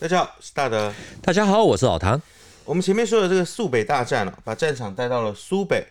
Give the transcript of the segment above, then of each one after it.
大家好，我是大德。大家好，我是老谭。我们前面说的这个苏北大战把战场带到了苏北。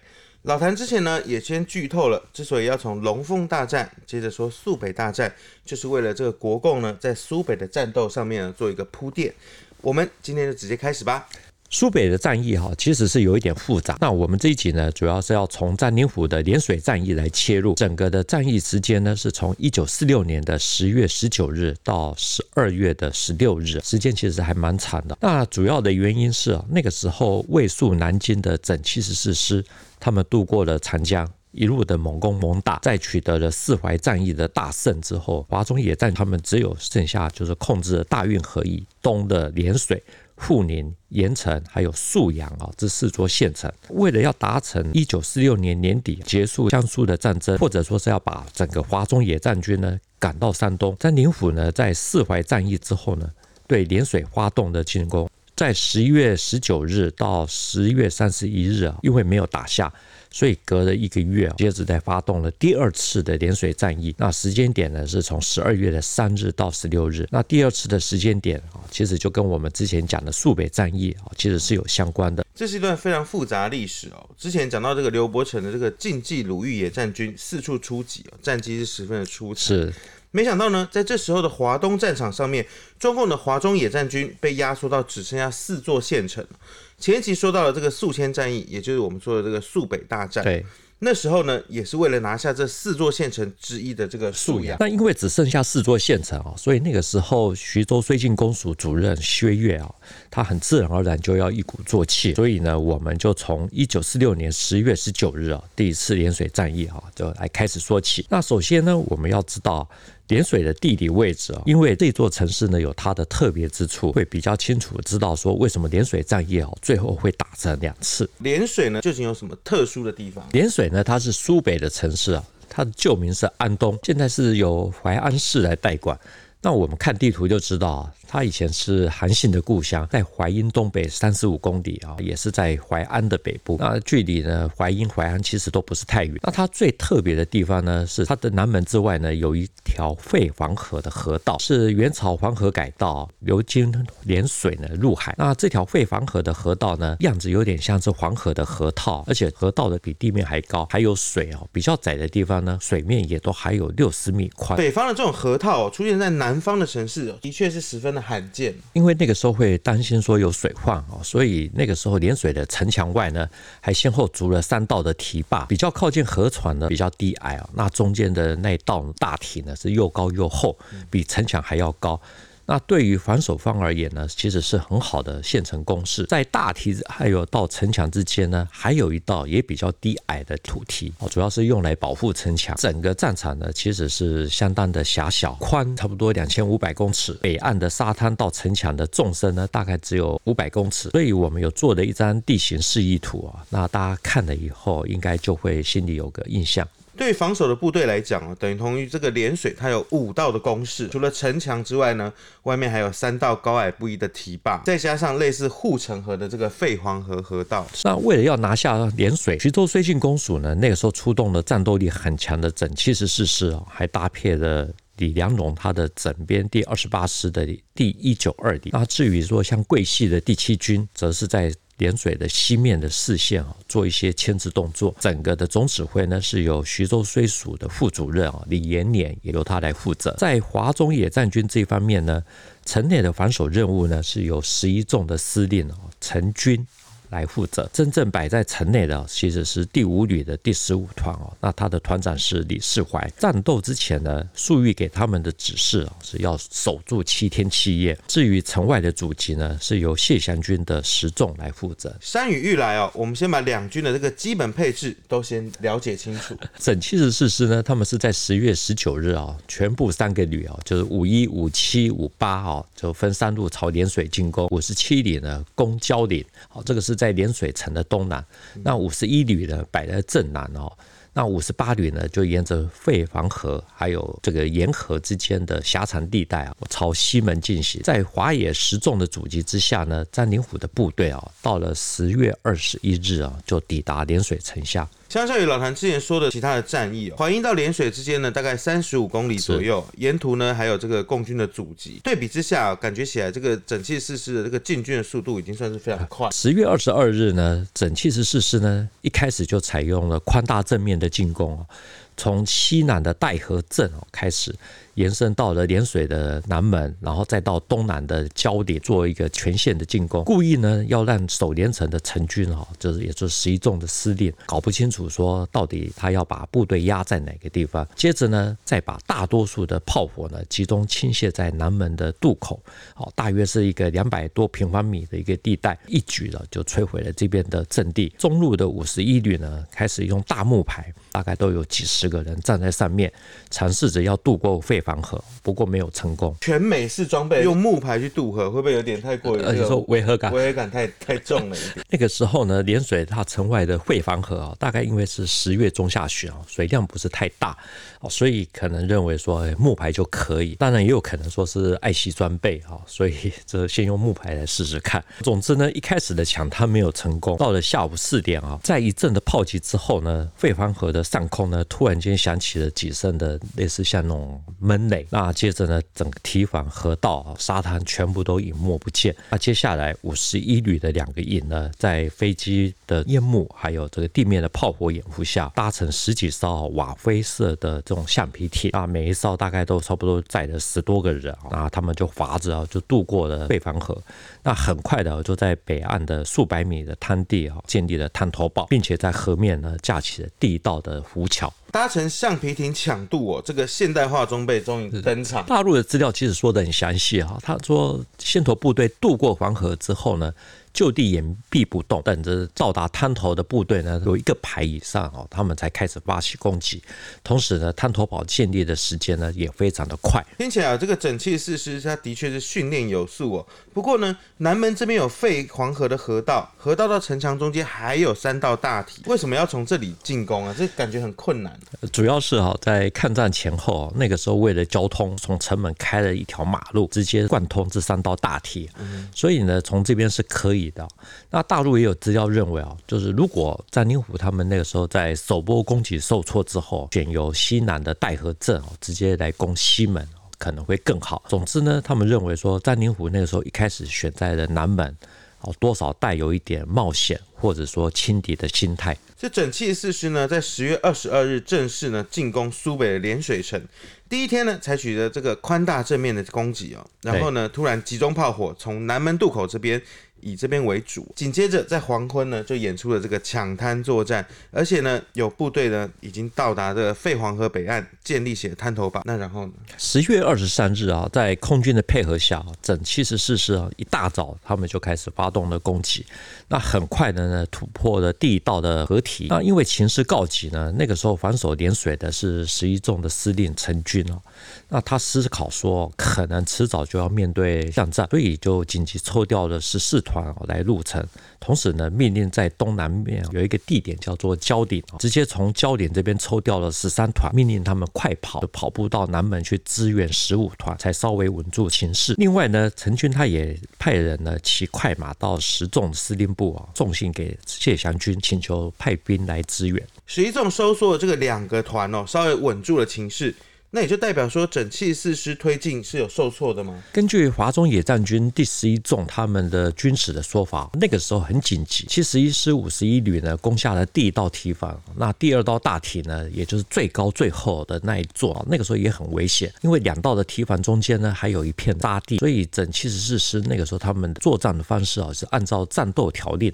老谭之前呢，也先剧透了，之所以要从龙凤大战接着说肃北大战，就是为了这个国共呢在苏北的战斗上面呢做一个铺垫。我们今天就直接开始吧。苏北的战役哈，其实是有一点复杂。那我们这一集呢，主要是要从占领府的涟水战役来切入。整个的战役时间呢，是从一九四六年的十月十九日到十二月的十六日，时间其实还蛮长的。那主要的原因是啊，那个时候卫戍南京的整七十四师，他们渡过了长江，一路的猛攻猛打，在取得了四淮战役的大胜之后，华中野战他们只有剩下就是控制了大运河以东的涟水。阜宁、盐城还有沭阳啊，这四座县城，为了要达成一九四六年年底结束江苏的战争，或者说是要把整个华中野战军呢赶到山东，占领府呢在四淮战役之后呢，对涟水发动的进攻，在十一月十九日到十一月三十一日啊，因为没有打下。所以隔了一个月，接着再发动了第二次的涟水战役。那时间点呢，是从十二月的三日到十六日。那第二次的时间点啊，其实就跟我们之前讲的肃北战役啊，其实是有相关的。这是一段非常复杂的历史哦。之前讲到这个刘伯承的这个晋冀鲁豫野战军四处出击，战绩是十分的出彩。是。没想到呢，在这时候的华东战场上面，中共的华中野战军被压缩到只剩下四座县城。前一期说到了这个宿迁战役，也就是我们说的这个宿北大战。那时候呢，也是为了拿下这四座县城之一的这个素阳。那因为只剩下四座县城啊，所以那个时候徐州绥靖公署主任薛岳啊，他很自然而然就要一鼓作气。所以呢，我们就从一九四六年十月十九日啊，第一次涟水战役啊，就来开始说起。那首先呢，我们要知道。涟水的地理位置啊，因为这座城市呢有它的特别之处，会比较清楚知道说为什么涟水战役啊最后会打成两次。涟水呢究竟有什么特殊的地方？涟水呢，它是苏北的城市啊，它的旧名是安东，现在是由淮安市来代管。那我们看地图就知道啊。他以前是韩信的故乡，在淮阴东北三十五公里啊，也是在淮安的北部。那距离呢，淮阴、淮安其实都不是太远。那它最特别的地方呢，是它的南门之外呢，有一条废黄河的河道，是元朝黄河改道，流经连水呢入海。那这条废黄河的河道呢，样子有点像是黄河的河套，而且河道的比地面还高，还有水哦。比较窄的地方呢，水面也都还有六十米宽。北方的这种河套出现在南方的城市，的确是十分。罕见，因为那个时候会担心说有水患哦，所以那个时候连水的城墙外呢，还先后筑了三道的堤坝，比较靠近河床呢比较低矮啊，那中间的那道大堤呢是又高又厚，比城墙还要高。那对于防守方而言呢，其实是很好的现成工事。在大堤子还有到城墙之间呢，还有一道也比较低矮的土堤，哦，主要是用来保护城墙。整个战场呢，其实是相当的狭小，宽差不多两千五百公尺。北岸的沙滩到城墙的纵深呢，大概只有五百公尺。所以我们有做了一张地形示意图啊，那大家看了以后，应该就会心里有个印象。对防守的部队来讲啊，等同于这个涟水，它有五道的工事，除了城墙之外呢，外面还有三道高矮不一的堤坝，再加上类似护城河的这个废黄河河道。那为了要拿下涟水，徐州绥靖公署呢，那个时候出动了战斗力很强的整七十四师啊，还搭配了李良荣他的整编第二十八师的第一九二旅。那至于说像桂系的第七军，则是在。涟水的西面的视线啊，做一些牵制动作。整个的总指挥呢，是由徐州绥署的副主任啊李延年，也由他来负责。在华中野战军这一方面呢，城内的防守任务呢，是由十一纵的司令啊陈军。来负责，真正摆在城内的其实是第五旅的第十五团哦。那他的团长是李世怀。战斗之前呢，粟裕给他们的指示啊，是要守住七天七夜。至于城外的阻击呢，是由谢祥军的十纵来负责。山雨欲来哦，我们先把两军的这个基本配置都先了解清楚。整七十四师呢，他们是在十月十九日啊，全部三个旅啊，就是五一、五七、五八啊，就分三路朝涟水进攻。五十七旅呢，攻蕉岭，好，这个是。在涟水城的东南，那五十一旅呢摆在正南哦，那五十八旅呢就沿着费房河还有这个沿河之间的狭长地带啊，朝西门进行。在华野十纵的阻击之下呢，张灵甫的部队啊，到了十月二十一日啊，就抵达涟水城下。相较于老谭之前说的其他的战役哦，淮阴到涟水之间呢，大概三十五公里左右，沿途呢还有这个共军的阻击。对比之下，感觉起来这个整七十四师的这个进军的速度已经算是非常快。十月二十二日呢，整七十四师呢一开始就采用了宽大正面的进攻，从西南的戴河镇哦开始。延伸到了涟水的南门，然后再到东南的交点做一个全线的进攻，故意呢要让守连城的陈军哈，就是也就是十一纵的司令搞不清楚说到底他要把部队压在哪个地方，接着呢再把大多数的炮火呢集中倾泻在南门的渡口，哦，大约是一个两百多平方米的一个地带，一举了就摧毁了这边的阵地。中路的五十一旅呢开始用大木排，大概都有几十个人站在上面，尝试着要渡过废。防河，不过没有成功。全美式装备用木牌去渡河，会不会有点太过于？而且说违和感，违和感太太重了一点。那个时候呢，涟水它城外的废防河啊，大概因为是十月中下旬啊，水量不是太大哦，所以可能认为说木牌就可以。当然也有可能说是爱惜装备啊，所以这先用木牌来试试看。总之呢，一开始的抢滩没有成功。到了下午四点啊，在一阵的炮击之后呢，废防河的上空呢，突然间响起了几声的类似像那种闷。那接着呢，整个堤防、河道、沙滩全部都隐没不见。那接下来五十一旅的两个营呢，在飞机的烟幕还有这个地面的炮火掩护下，搭乘十几艘瓦灰色的这种橡皮艇啊，每一艘大概都差不多载了十多个人啊，他们就划着啊，就渡过了贝防河。那很快的就在北岸的数百米的滩地啊，建立了滩头堡，并且在河面呢架起了地道的浮桥。搭乘橡皮艇抢渡哦，这个现代化装备终于登场。大陆的资料其实说的很详细哈，他说先头部队渡过黄河之后呢。就地掩蔽不动，等着到达滩头的部队呢，有一个排以上哦，他们才开始发起攻击。同时呢，滩头堡建立的时间呢也非常的快。听起来啊，这个整七十四师他的确是训练有素哦。不过呢，南门这边有废黄河的河道，河道到城墙中间还有三道大堤，为什么要从这里进攻啊？这感觉很困难。主要是哈，在抗战前后，那个时候为了交通，从城门开了一条马路，直接贯通这三道大堤。嗯，所以呢，从这边是可以。那大陆也有资料认为啊，就是如果詹宁府他们那个时候在首波攻击受挫之后，选由西南的戴河镇直接来攻西门可能会更好。总之呢，他们认为说詹宁府那个时候一开始选在了南门，哦，多少带有一点冒险或者说轻敌的心态。这整七四师呢，在十月二十二日正式呢进攻苏北的涟水城。第一天呢，采取了这个宽大正面的攻击哦，然后呢，突然集中炮火从南门渡口这边。以这边为主，紧接着在黄昏呢，就演出了这个抢滩作战，而且呢，有部队呢已经到达这个废黄河北岸，建立起了滩头堡。那然后呢？十月二十三日啊，在空军的配合下，整七十四师啊，一大早他们就开始发动了攻击。那很快的呢，突破了地道的河堤。那因为情势告急呢，那个时候防守连水的是十一纵的司令陈军哦。那他思考说，可能迟早就要面对巷战，所以就紧急抽调了十四团来入城。同时呢，命令在东南面有一个地点叫做焦点，直接从焦点这边抽调了十三团，命令他们快跑，跑步到南门去支援十五团，才稍微稳住情势。另外呢，陈军他也派人呢骑快马到十纵司令部啊，送信给谢祥军，请求派兵来支援。十一纵收缩了这个两个团哦，稍微稳住了情势。那也就代表说，整七十四师推进是有受挫的吗？根据华中野战军第十一纵他们的军史的说法，那个时候很紧急，七十一师五十一旅呢攻下了第一道堤防，那第二道大堤呢，也就是最高最厚的那一座，那个时候也很危险，因为两道的堤防中间呢还有一片沙地，所以整七十四师那个时候他们作战的方式啊是按照战斗条令，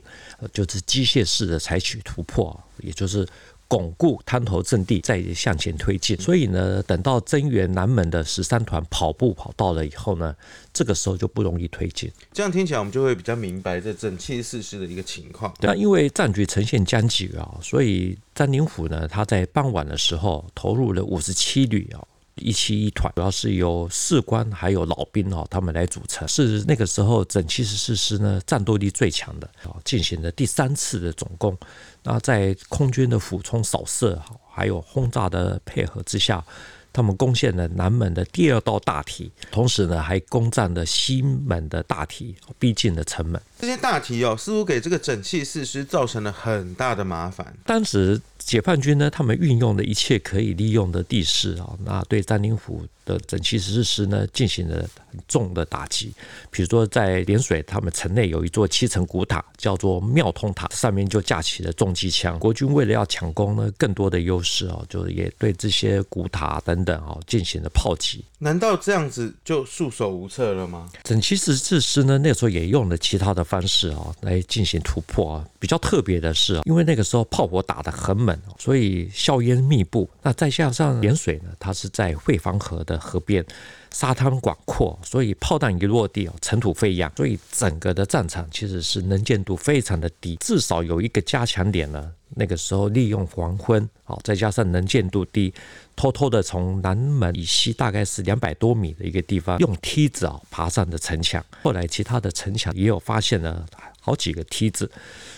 就是机械式的采取突破，也就是。巩固滩头阵地，再向前推进。所以呢，等到增援南门的十三团跑步跑到了以后呢，这个时候就不容易推进。这样听起来，我们就会比较明白这整七十四师的一个情况。那因为战局呈现僵局啊，所以詹宁府呢，他在傍晚的时候投入了五十七旅啊。一七一团主要是由士官还有老兵哦，他们来组成，是那个时候整七十四师呢战斗力最强的啊，进行了第三次的总攻。那在空军的俯冲扫射还有轰炸的配合之下，他们攻陷了南门的第二道大堤，同时呢还攻占了西门的大堤，逼近了城门。这些大堤哦，似乎给这个整齐四师造成了很大的麻烦。当时解放军呢，他们运用了一切可以利用的地势啊，那对詹宁府的整齐四师呢进行了很重的打击。比如说在涟水，他们城内有一座七层古塔，叫做妙通塔，上面就架起了重机枪。国军为了要抢攻呢更多的优势啊，就也对这些古塔等等啊进行了炮击。难道这样子就束手无策了吗？整齐十四师呢，那时候也用了其他的方式啊，来进行突破啊。比较特别的是啊，因为那个时候炮火打得很猛，所以硝烟密布。那再加上盐水呢，它是在惠防河的河边，沙滩广阔，所以炮弹一落地哦，尘土飞扬，所以整个的战场其实是能见度非常的低。至少有一个加强点呢，那个时候利用黄昏，好，再加上能见度低。偷偷的从南门以西大概是两百多米的一个地方，用梯子啊爬上的城墙。后来其他的城墙也有发现了好几个梯子，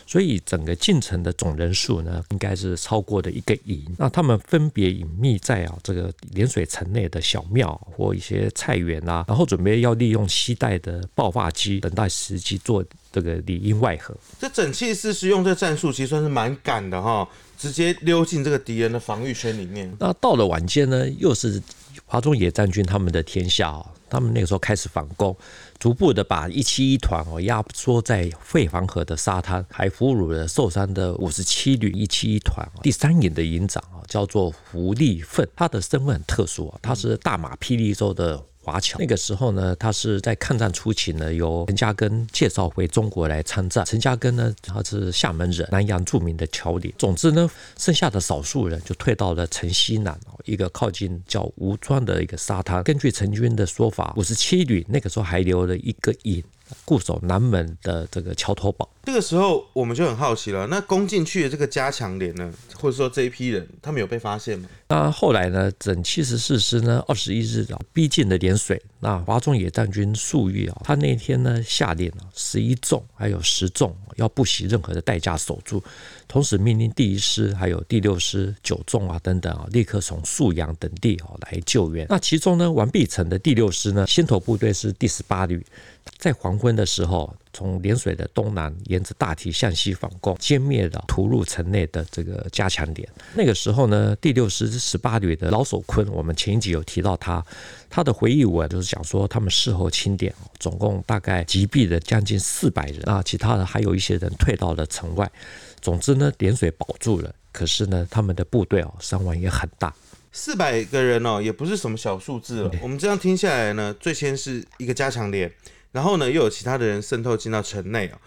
所以整个进城的总人数呢，应该是超过了一个营。那他们分别隐秘在啊这个涟水城内的小庙或一些菜园啊，然后准备要利用西带的爆发机，等待时机做这个里应外合。这整齐四师用这战术，其实算是蛮敢的哈。直接溜进这个敌人的防御圈里面。那到了晚间呢，又是华中野战军他们的天下哦。他们那个时候开始反攻，逐步的把一七一团哦压缩在惠防河的沙滩，还俘虏了受伤的五十七旅一七一团第三营的营长啊，叫做胡立奋，他的身份很特殊啊，他是大马霹雳州的。华侨那个时候呢，他是在抗战初期呢，由陈嘉庚介绍回中国来参战。陈嘉庚呢，他是厦门人，南洋著名的侨领。总之呢，剩下的少数人就退到了城西南一个靠近叫吴庄的一个沙滩。根据陈军的说法，五十七旅那个时候还留了一个营。固守南门的这个桥头堡，这个时候我们就很好奇了。那攻进去的这个加强连呢，或者说这一批人，他们有被发现吗？那后来呢，整七十四师呢，二十一日啊，逼近了涟水。那华中野战军粟裕啊，他那天呢下令啊，十一纵还有十纵要不惜任何的代价守住，同时命令第一师还有第六师九纵啊等等啊，立刻从沭阳等地啊来救援。那其中呢，完璧成的第六师呢，先头部队是第十八旅。在黄昏的时候，从涟水的东南沿着大堤向西反攻，歼灭了突入城内的这个加强点。那个时候呢，第六师十八旅的老守坤，我们前一集有提到他，他的回忆文就是讲说，他们事后清点，总共大概击毙了将近四百人啊，其他的还有一些人退到了城外。总之呢，涟水保住了，可是呢，他们的部队哦伤亡也很大，四百个人哦，也不是什么小数字了。我们这样听下来呢，最先是一个加强连。然后呢，又有其他的人渗透进到城内啊。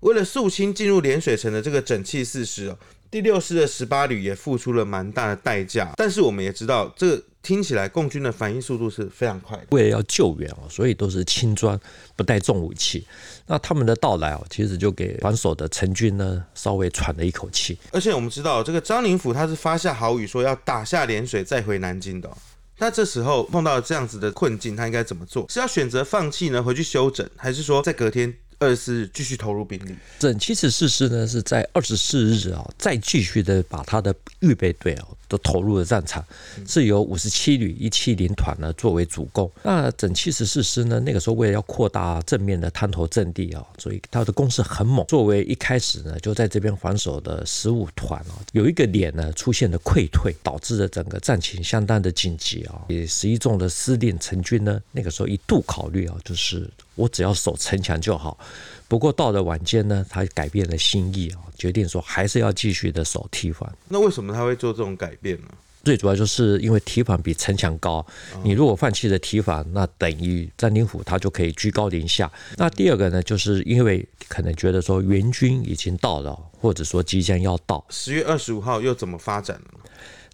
为了肃清进入涟水城的这个整器四师哦，第六师的十八旅也付出了蛮大的代价。但是我们也知道，这个听起来共军的反应速度是非常快的。为了要救援哦，所以都是轻装，不带重武器。那他们的到来哦，其实就给防守的陈军呢稍微喘了一口气。而且我们知道，这个张灵甫他是发下豪语说要打下涟水再回南京的。那这时候碰到这样子的困境，他应该怎么做？是要选择放弃呢？回去休整，还是说在隔天二十四日继续投入兵力？整七十四师呢是在二十四日啊，再继续的把他的预备队啊。都投入了战场，是由五十七旅一七零团呢作为主攻。那整七十四师呢，那个时候为了要扩大正面的滩头阵地啊，所以他的攻势很猛。作为一开始呢就在这边防守的十五团啊，有一个连呢出现了溃退，导致了整个战情相当的紧急啊。也十一纵的司令陈军呢，那个时候一度考虑啊，就是我只要守城墙就好。不过到了晚间呢，他改变了心意啊，决定说还是要继续的守提防。那为什么他会做这种改变呢？最主要就是因为提防比城墙高，你如果放弃了提防，那等于詹灵甫他就可以居高临下。那第二个呢，就是因为可能觉得说援军已经到了，或者说即将要到。十月二十五号又怎么发展呢？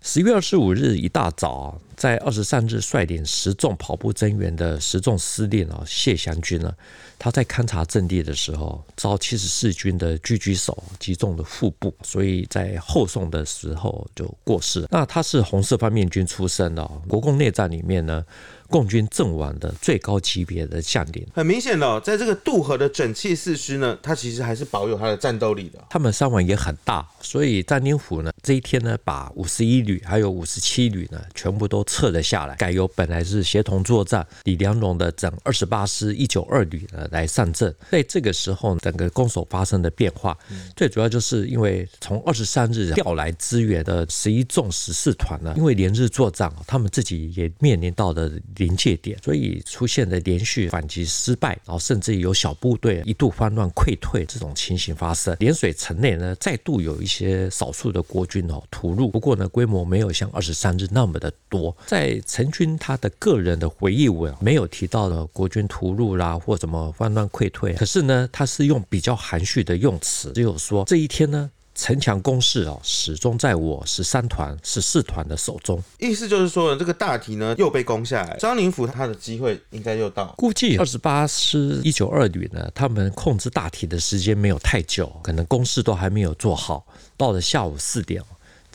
十月二十五日一大早，在二十三日率领十众跑步增援的十众司令啊谢祥军呢，他在勘察阵地的时候，遭七十四军的狙击手击中了腹部，所以在后送的时候就过世。那他是红色方面军出身的，国共内战里面呢，共军阵亡的最高级别的将领。很明显的哦，在这个渡河的整器四师呢，他其实还是保有他的战斗力的。他们伤亡也很大，所以张灵甫呢这一天呢，把五十一旅还有五十七旅呢全部都撤了下来，改由本来是协同作战李良荣的整二十八师一九二旅呢来上阵。在这个时候，整个攻守发生的变化，最主要就是因为从二十三日调来支援的十一纵十四团呢，因为连日作战，他们自己也面临到的临界点，所以出现了连续反击失败，然后甚至有小部队一度慌乱溃退这种情形发生。涟水城内呢，再度有一些少数的国军哦突入，不过呢，规模没有像二十三日那么的多。在陈军他的个人的回忆文没有提到了国军突入啦，或什么慌乱溃退，可是呢，他是用比较含蓄的用词，只有说这一天呢。城墙攻势啊，始终在我十三团、十四团的手中。意思就是说，这个大堤呢又被攻下来，张灵甫他的机会应该又到。估计二十八师一九二旅呢，他们控制大体的时间没有太久，可能攻势都还没有做好。到了下午四点。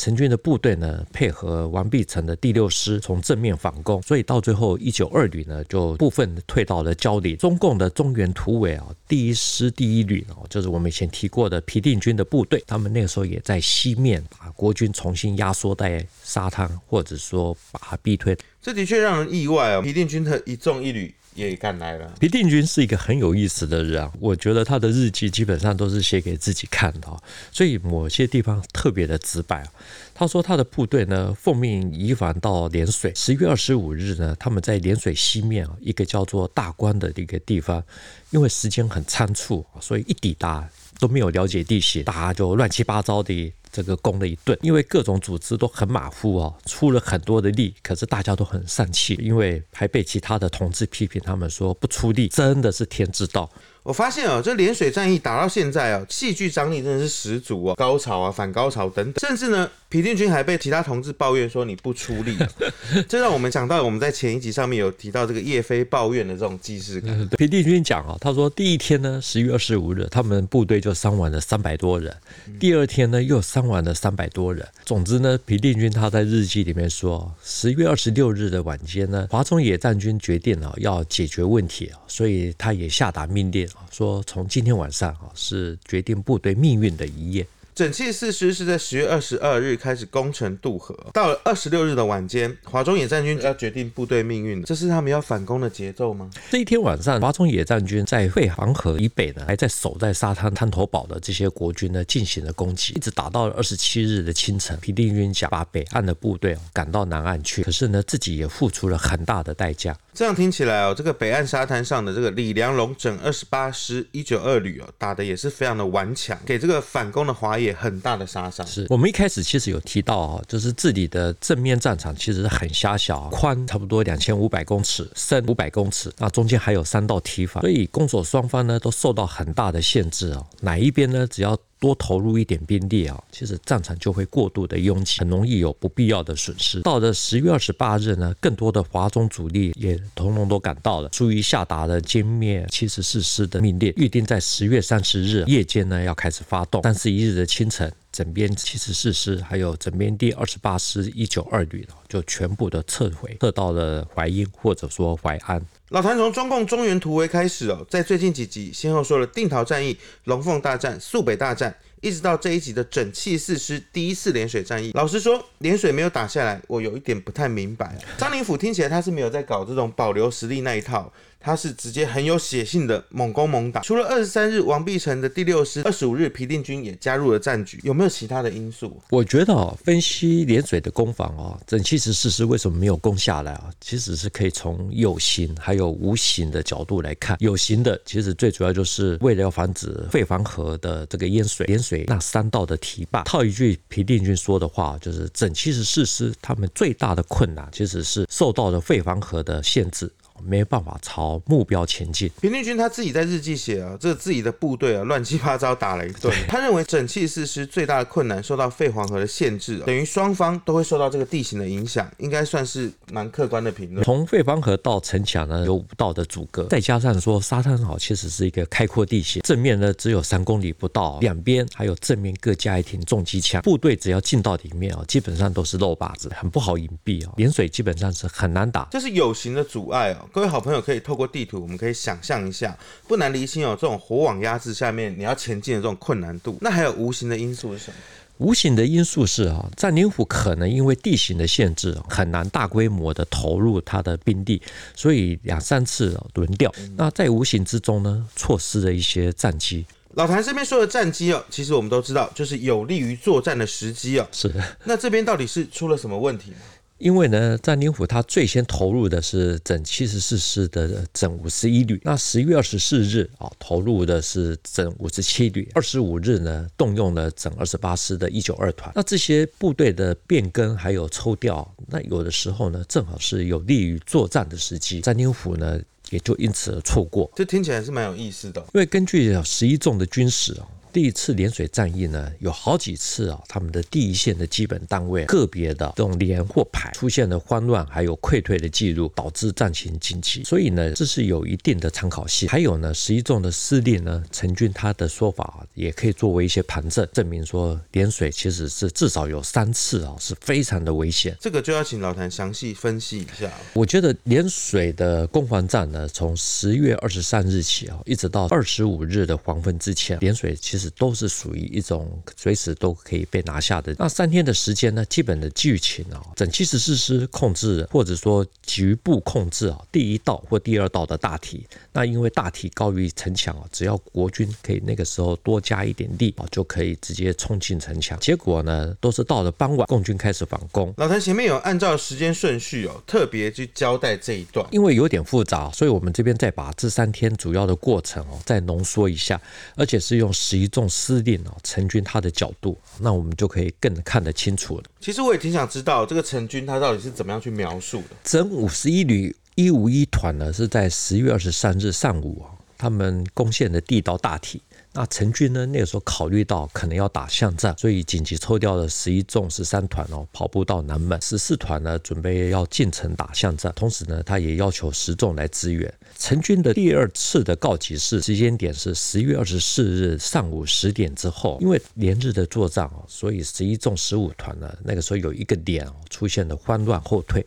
陈军的部队呢，配合王必成的第六师从正面反攻，所以到最后一九二旅呢就部分退到了蕉林。中共的中原突围啊，第一师第一旅哦，就是我们以前提过的皮定均的部队，他们那个时候也在西面把国军重新压缩在沙滩，或者说把它逼退。这的确让人意外哦，皮定均的一纵一旅。也看来了。皮定均是一个很有意思的人啊，我觉得他的日记基本上都是写给自己看的，所以某些地方特别的直白啊。他说他的部队呢，奉命移防到涟水。十月二十五日呢，他们在涟水西面啊，一个叫做大关的一个地方，因为时间很仓促，所以一抵达都没有了解地形，大家就乱七八糟的。这个攻了一顿，因为各种组织都很马虎哦，出了很多的力，可是大家都很丧气，因为还被其他的同志批评，他们说不出力真的是天之道。我发现哦，这涟水战役打到现在哦，戏剧张力真的是十足哦，高潮啊、反高潮等等，甚至呢，皮定均还被其他同志抱怨说你不出力，这让我们想到我们在前一集上面有提到这个叶飞抱怨的这种既视感。皮定均讲啊，他说第一天呢，十月二十五日，他们部队就伤亡了三百多人，第二天呢又伤亡了三百多人。总之呢，皮定均他在日记里面说，十月二十六日的晚间呢，华中野战军决定了要解决问题啊，所以他也下达命令。说从今天晚上啊，是决定部队命运的一夜。整器四师是在十月二十二日开始攻城渡河，到了二十六日的晚间，华中野战军要决定部队命运了，这是他们要反攻的节奏吗？这一天晚上，华中野战军在会杭河以北呢，还在守在沙滩滩头堡的这些国军呢，进行了攻击，一直打到了二十七日的清晨。皮定均想把北岸的部队赶到南岸去，可是呢，自己也付出了很大的代价。这样听起来哦，这个北岸沙滩上的这个李良荣整二十八师一九二旅哦，打的也是非常的顽强，给这个反攻的华野很大的杀伤。是我们一开始其实有提到啊，就是这里的正面战场其实很狭小，宽差不多两千五百公尺，深五百公尺，那中间还有三道堤防，所以攻守双方呢都受到很大的限制哦。哪一边呢？只要多投入一点兵力啊，其实战场就会过度的拥挤，很容易有不必要的损失。到了十月二十八日呢，更多的华中主力也统统都赶到了，终于下达了歼灭七十四师的命令，预定在十月三十日夜间呢要开始发动。三十一日的清晨，整编七十四师还有整编第二十八师一九二旅就全部的撤回，撤到了淮阴或者说淮安。老谭从中共中原突围开始哦，在最近几集先后说了定陶战役、龙凤大战、肃北大战，一直到这一集的整器四师第一次涟水战役。老实说，涟水没有打下来，我有一点不太明白。张灵甫听起来他是没有在搞这种保留实力那一套。他是直接很有血性的猛攻猛打，除了二十三日王必成的第六师，二十五日皮定均也加入了战局，有没有其他的因素？我觉得啊，分析涟水的攻防啊，整七十四师为什么没有攻下来啊？其实是可以从有形还有无形的角度来看。有形的其实最主要就是为了要防止废房河的这个淹水，涟水那三道的堤坝。套一句皮定均说的话，就是整七十四师他们最大的困难其实是受到了废房河的限制。没办法朝目标前进。平定军他自己在日记写啊，这个自己的部队啊乱七八糟打了一顿。他认为整气四师最大的困难受到废黄河的限制，等于双方都会受到这个地形的影响，应该算是蛮客观的评论。从废黄河到城墙呢，有五道的阻隔，再加上说沙滩岛其实是一个开阔地形，正面呢只有三公里不到，两边还有正面各加一挺重机枪，部队只要进到里面啊，基本上都是肉靶子，很不好隐蔽啊，连水基本上是很难打。这是有形的阻碍哦，各位好朋友可以透过地图，我们可以想象一下，不难离心哦，这种火网压制下面你要前进的这种困难度。那还有无形的因素是什么？无形的因素是啊，占领府可能因为地形的限制，很难大规模的投入他的兵力，所以两三次轮调。那在无形之中呢，错失了一些战机。老谭这边说的战机哦，其实我们都知道，就是有利于作战的时机哦。是。那这边到底是出了什么问题？因为呢，占领府他最先投入的是整七十四师的整五十一旅，那十一月二十四日啊，投入的是整五十七旅，二十五日呢，动用了整二十八师的一九二团。那这些部队的变更还有抽调，那有的时候呢，正好是有利于作战的时机，占领府呢也就因此而错过。这听起来是蛮有意思的，因为根据十一纵的军史啊。第一次涟水战役呢，有好几次啊，他们的第一线的基本单位个别的这种连或排出现了慌乱，还有溃退的记录，导致战情紧急。所以呢，这是有一定的参考性。还有呢，十一纵的司令呢，陈军他的说法也可以作为一些旁证，证明说涟水其实是至少有三次啊，是非常的危险。这个就要请老谭详细分析一下。我觉得涟水的攻防战呢，从十月二十三日起啊，一直到二十五日的黄昏之前，涟水其实。都是属于一种随时都可以被拿下的。那三天的时间呢，基本的剧情啊，整七十四师控制或者说局部控制啊，第一道或第二道的大体。那因为大体高于城墙啊，只要国军可以那个时候多加一点力啊，就可以直接冲进城墙。结果呢，都是到了傍晚，共军开始反攻。老谭前面有按照时间顺序哦，特别去交代这一段，因为有点复杂，所以我们这边再把这三天主要的过程哦，再浓缩一下，而且是用十一纵司令啊，陈军他的角度，那我们就可以更看得清楚了。其实我也挺想知道这个陈军他到底是怎么样去描述的。整五十一旅。一五一团呢，是在十月二十三日上午啊，他们攻陷的地道大堤。那陈军呢，那个时候考虑到可能要打巷战，所以紧急抽调了十一纵十三团哦，跑步到南门。十四团呢，准备要进城打巷战，同时呢，他也要求十纵来支援。陈军的第二次的告急是时间点是十月二十四日上午十点之后，因为连日的作战哦，所以十一纵十五团呢，那个时候有一个点哦，出现了慌乱后退。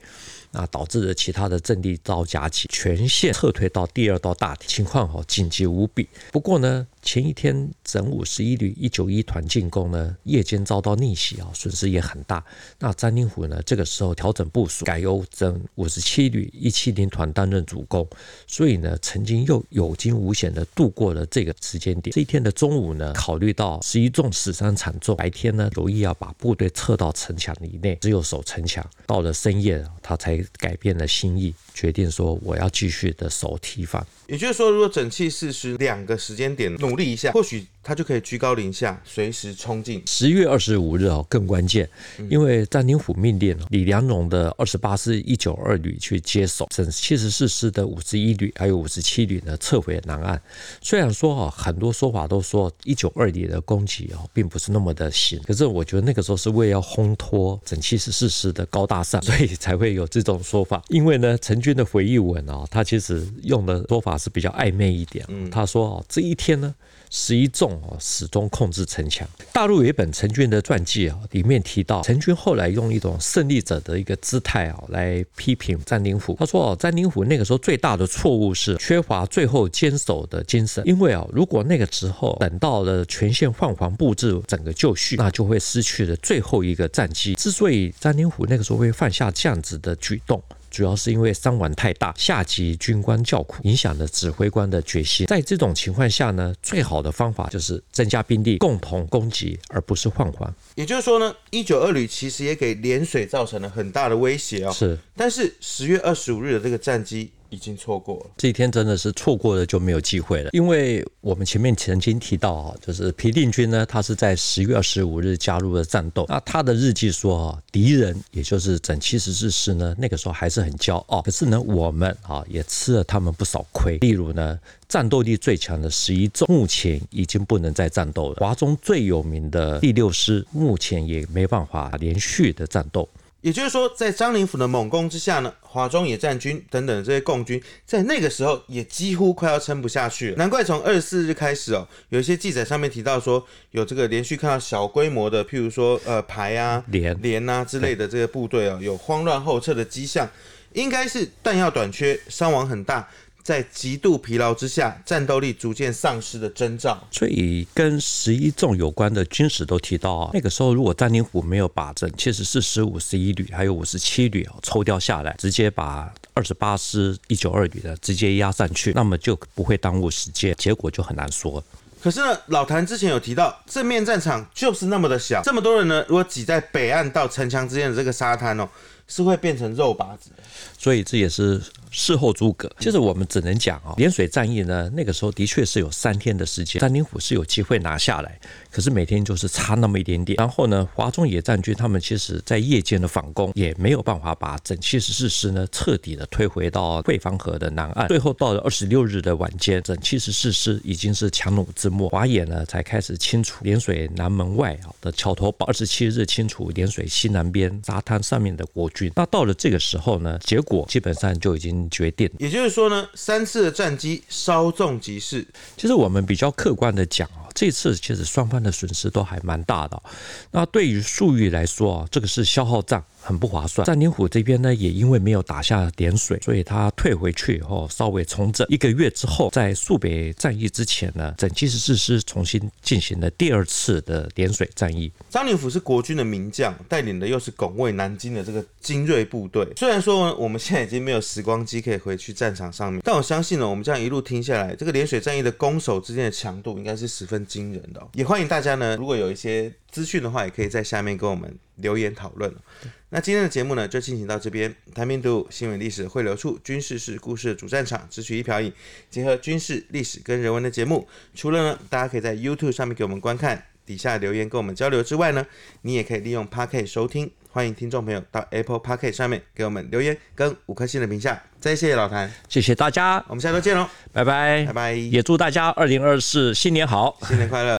那导致了其他的阵地遭夹击，全线撤退到第二道大堤，情况哦紧急无比。不过呢，前一天整五十一旅一九一团进攻呢，夜间遭到逆袭啊，损失也很大。那占领府呢，这个时候调整部署，改由整五十七旅一七零团担任主攻，所以呢，曾经又有惊无险的度过了这个时间点。这一天的中午呢，考虑到十一纵死伤惨重，白天呢有意要把部队撤到城墙以内，只有守城墙。到了深夜，他才。改变了心意，决定说我要继续的守堤防。也就是说，如果整气四师两个时间点弄努力一下，或许他就可以居高临下，随时冲进。十月二十五日哦，更关键，因为张灵甫命令李良荣的二十八师一九二旅去接手，整七十四师的五十一旅还有五十七旅呢撤回南岸。虽然说啊，很多说法都说一九二旅的攻击哦，并不是那么的行，可是我觉得那个时候是为了要烘托整七十四师的高大上，所以才会有这种说法。因为呢，陈军的回忆文哦，他其实用的说法。是比较暧昧一点。他说哦，这一天呢，十一纵哦始终控制城墙。大陆有一本陈军的传记啊，里面提到陈军后来用一种胜利者的一个姿态啊来批评占领府。他说哦，占领府那个时候最大的错误是缺乏最后坚守的精神。因为啊，如果那个时候等到了全线换防布置整个就绪，那就会失去了最后一个战机。之所以占领府那个时候会犯下这样子的举动。主要是因为伤亡太大，下级军官叫苦，影响了指挥官的决心。在这种情况下呢，最好的方法就是增加兵力，共同攻击，而不是换防。也就是说呢，一九二旅其实也给涟水造成了很大的威胁哦。是，但是十月二十五日的这个战机。已经错过了。这一天真的是错过了就没有机会了，因为我们前面曾经提到啊，就是皮定均呢，他是在十月二十五日加入了战斗。那他的日记说啊，敌人也就是整七十四师呢，那个时候还是很骄傲，可是呢，我们啊也吃了他们不少亏。例如呢，战斗力最强的十一纵目前已经不能再战斗了，华中最有名的第六师目前也没办法连续的战斗。也就是说，在张灵甫的猛攻之下呢，华中野战军等等这些共军，在那个时候也几乎快要撑不下去了。难怪从二十四日开始哦，有一些记载上面提到说，有这个连续看到小规模的，譬如说呃排啊、连连啊之类的这个部队哦，有慌乱后撤的迹象，应该是弹药短缺，伤亡很大。在极度疲劳之下，战斗力逐渐丧失的征兆。所以跟十一纵有关的军史都提到啊，那个时候如果张灵甫没有把整七十四师五十一旅还有五十七旅啊抽调下来，直接把二十八师一九二旅的直接压上去，那么就不会耽误时间，结果就很难说。可是呢，老谭之前有提到，正面战场就是那么的小，这么多人呢，如果挤在北岸到城墙之间的这个沙滩哦，是会变成肉靶子。所以这也是。事后诸葛，其实我们只能讲啊，涟水战役呢，那个时候的确是有三天的时间，张灵甫是有机会拿下来，可是每天就是差那么一点点。然后呢，华中野战军他们其实在夜间的反攻也没有办法把整七十四师呢彻底的推回到惠方河的南岸。最后到了二十六日的晚间，整七十四师已经是强弩之，华野呢才开始清除涟水南门外啊的桥头堡。二十七日清除涟水西南边沙滩上面的国军。那到了这个时候呢，结果基本上就已经。决定，也就是说呢，三次的战机稍纵即逝。其实我们比较客观的讲啊，这次其实双方的损失都还蛮大的。那对于粟裕来说啊，这个是消耗战。很不划算。张灵甫这边呢，也因为没有打下连水，所以他退回去以后稍微重整。一个月之后，在肃北战役之前呢，整七十四师重新进行了第二次的连水战役。张灵甫是国军的名将，带领的又是拱卫南京的这个精锐部队。虽然说我们现在已经没有时光机可以回去战场上面，但我相信呢，我们这样一路听下来，这个涟水战役的攻守之间的强度应该是十分惊人的哦。也欢迎大家呢，如果有一些资讯的话，也可以在下面跟我们留言讨论。那今天的节目呢，就进行到这边。谭兵读，新闻历史汇流处，军事是故事的主战场，只取一瓢饮，结合军事历史跟人文的节目。除了呢，大家可以在 YouTube 上面给我们观看，底下留言跟我们交流之外呢，你也可以利用 Podcast 收听。欢迎听众朋友到 Apple Podcast 上面给我们留言跟五颗星的评价。再谢谢老谭，谢谢大家，我们下周见喽，拜拜，拜拜，也祝大家二零二四新年好，新年快乐。